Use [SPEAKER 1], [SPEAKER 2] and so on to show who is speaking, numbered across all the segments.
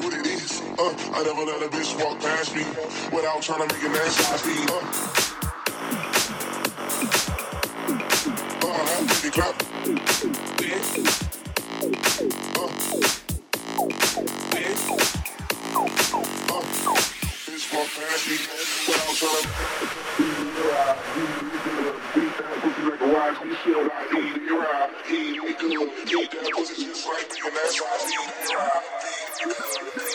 [SPEAKER 1] know what it is. Uh, I never let a bitch walk past me without trying to make an ass of me. Uh, uh, I think to. He Thank you.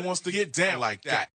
[SPEAKER 2] Wants to get down like that.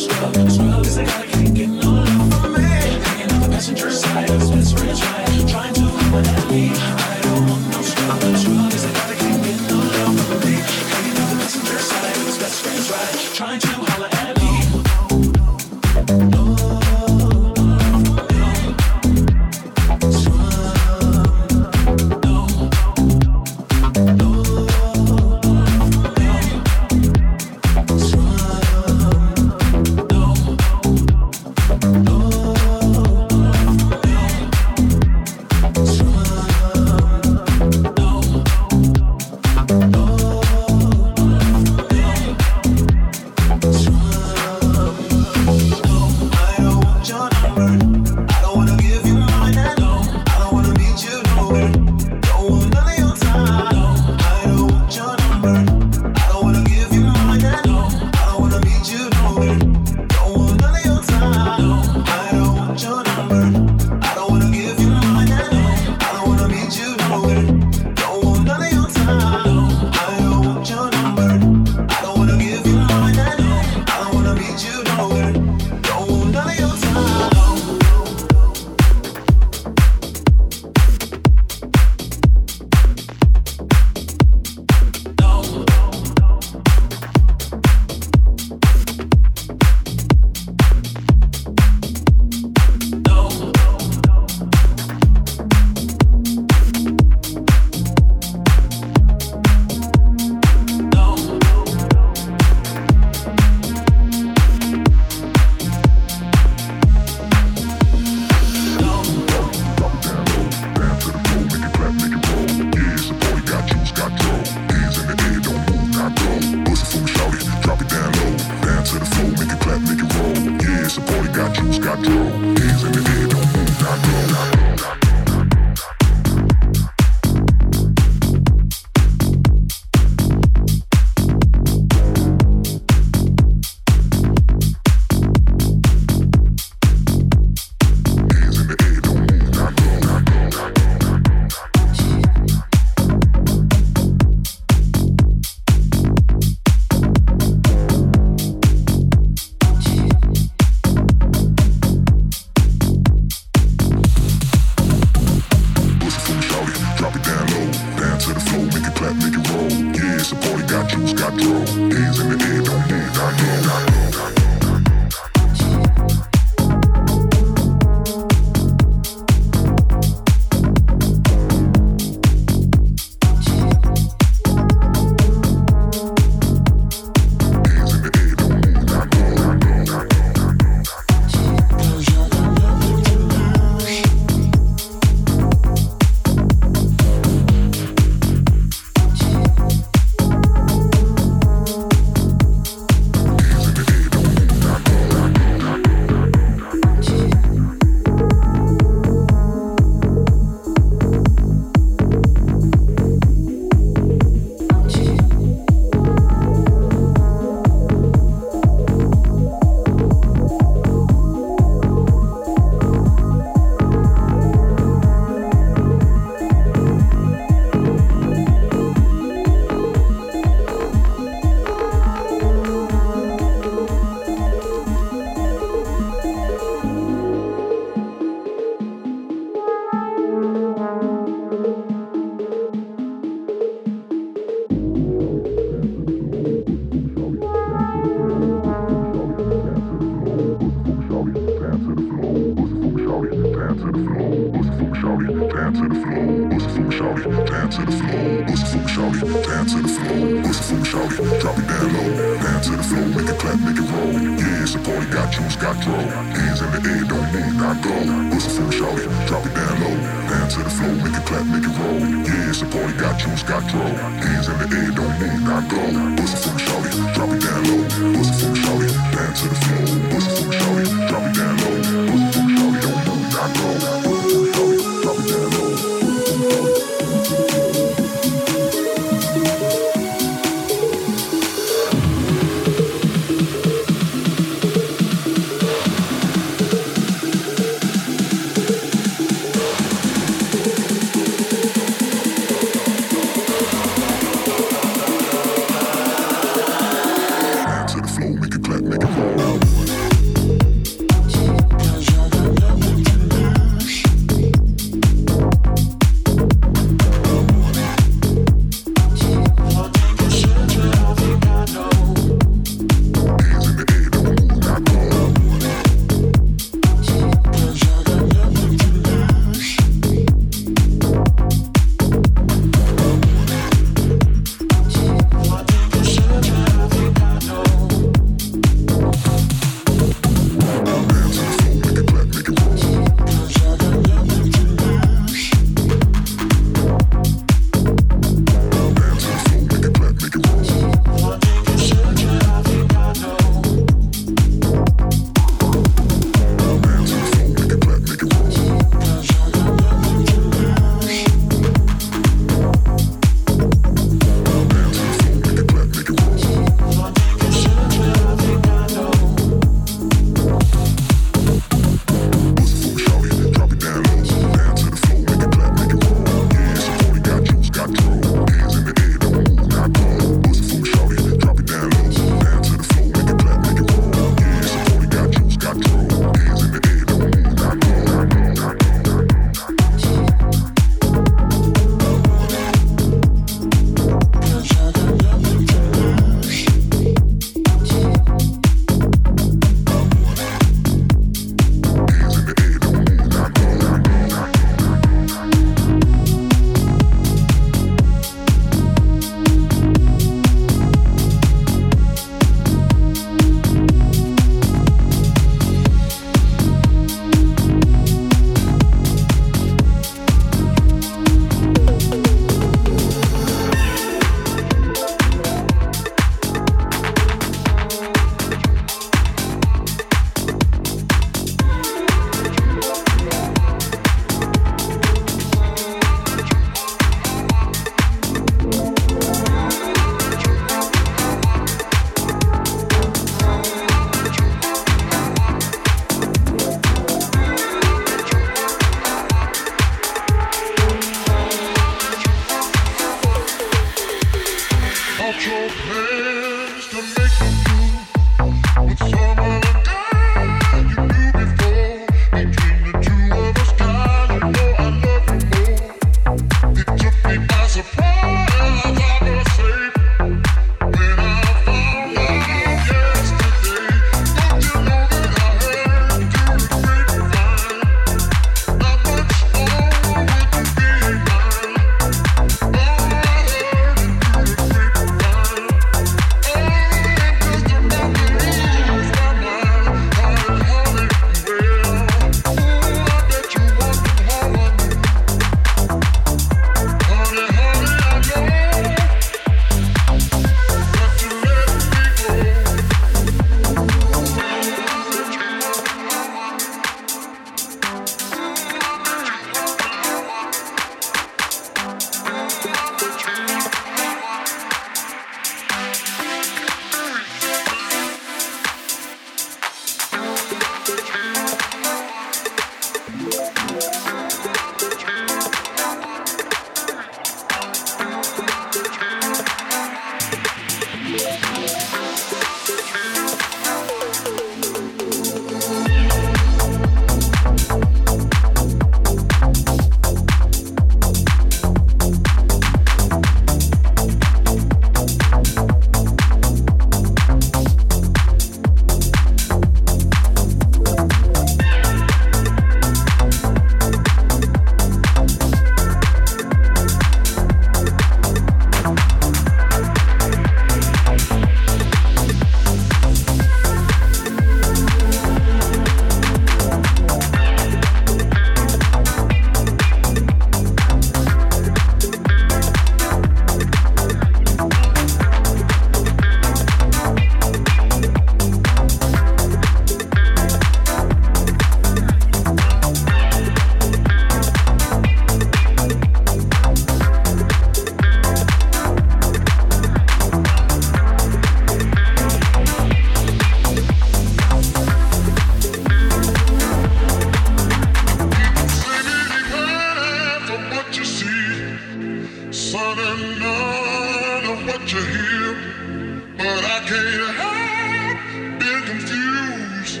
[SPEAKER 3] but I can't help being confused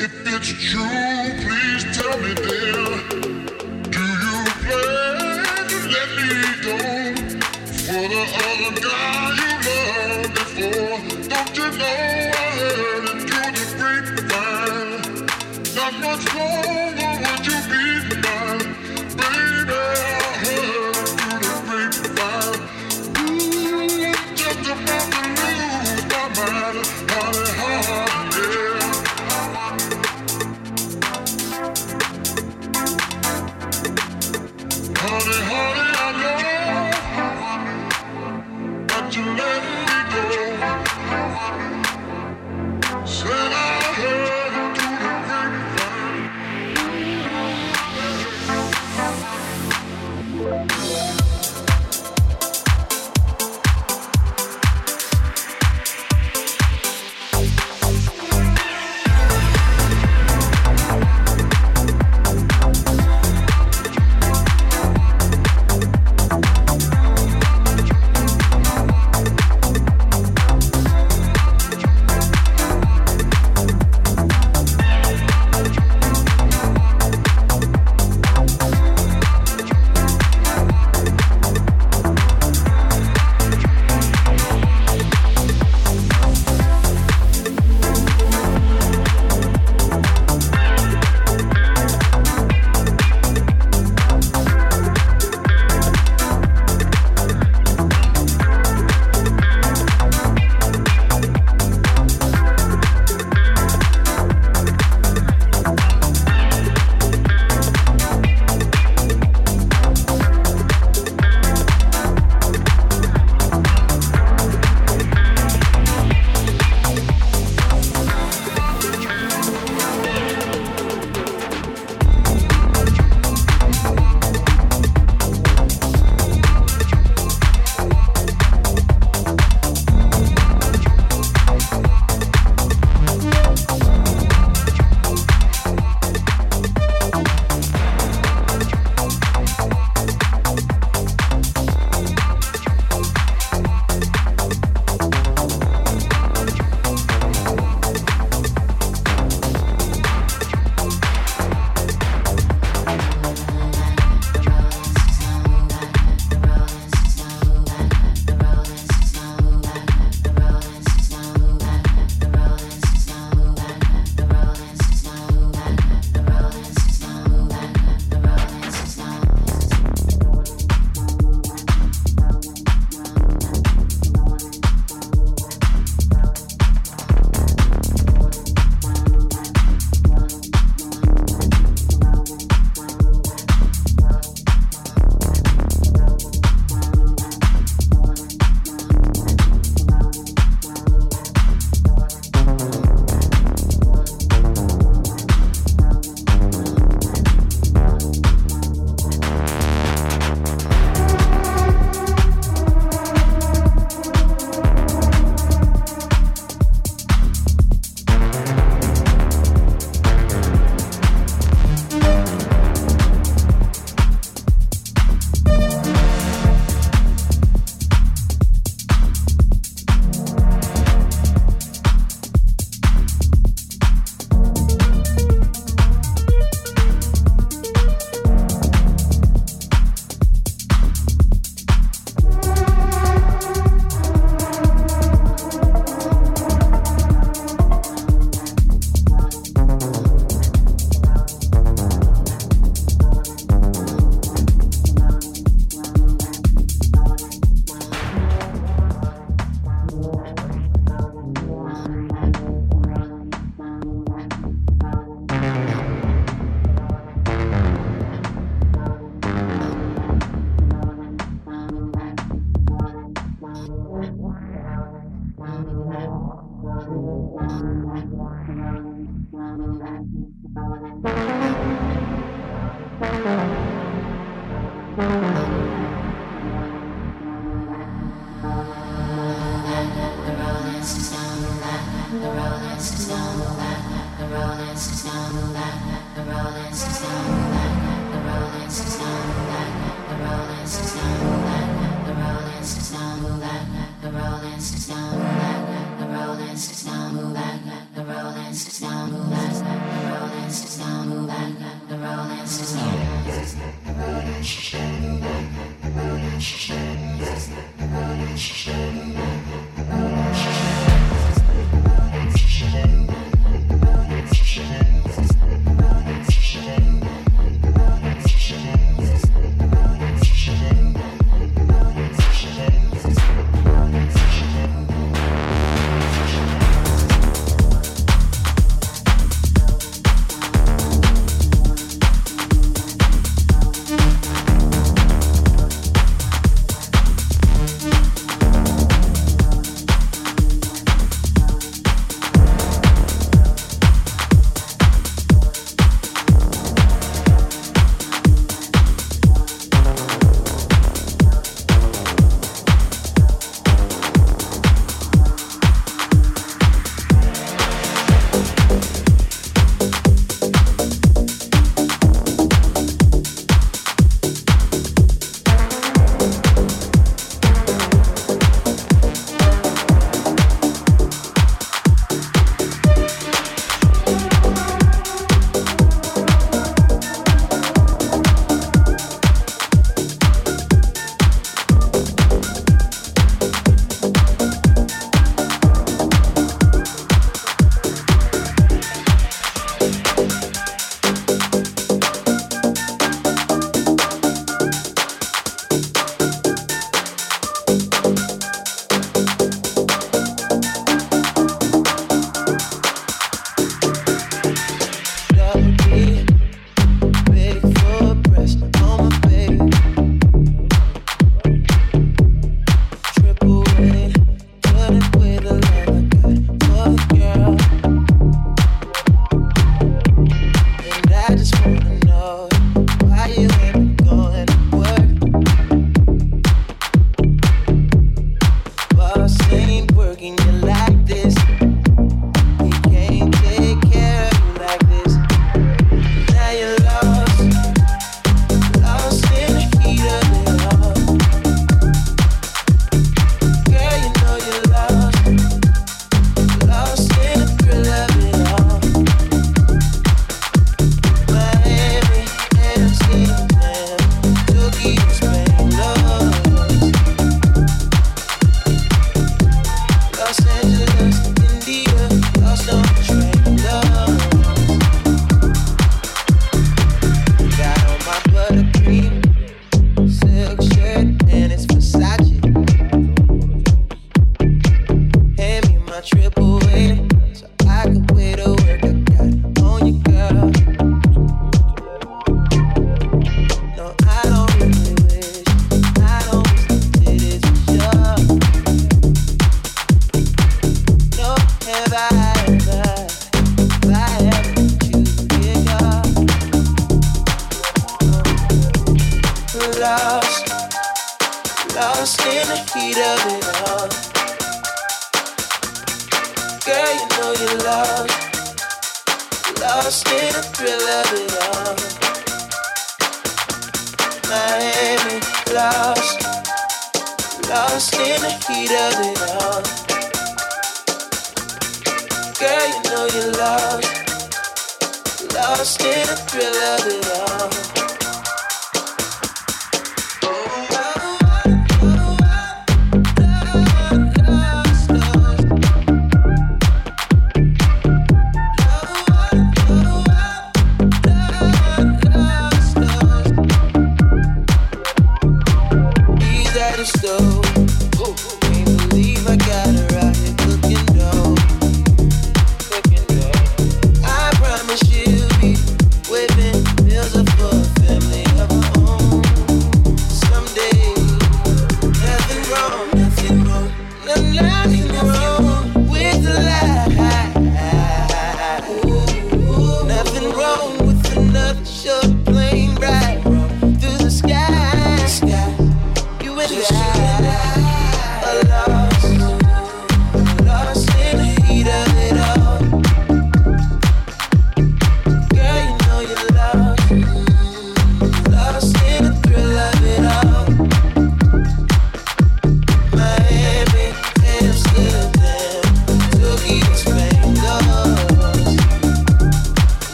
[SPEAKER 3] if it's true.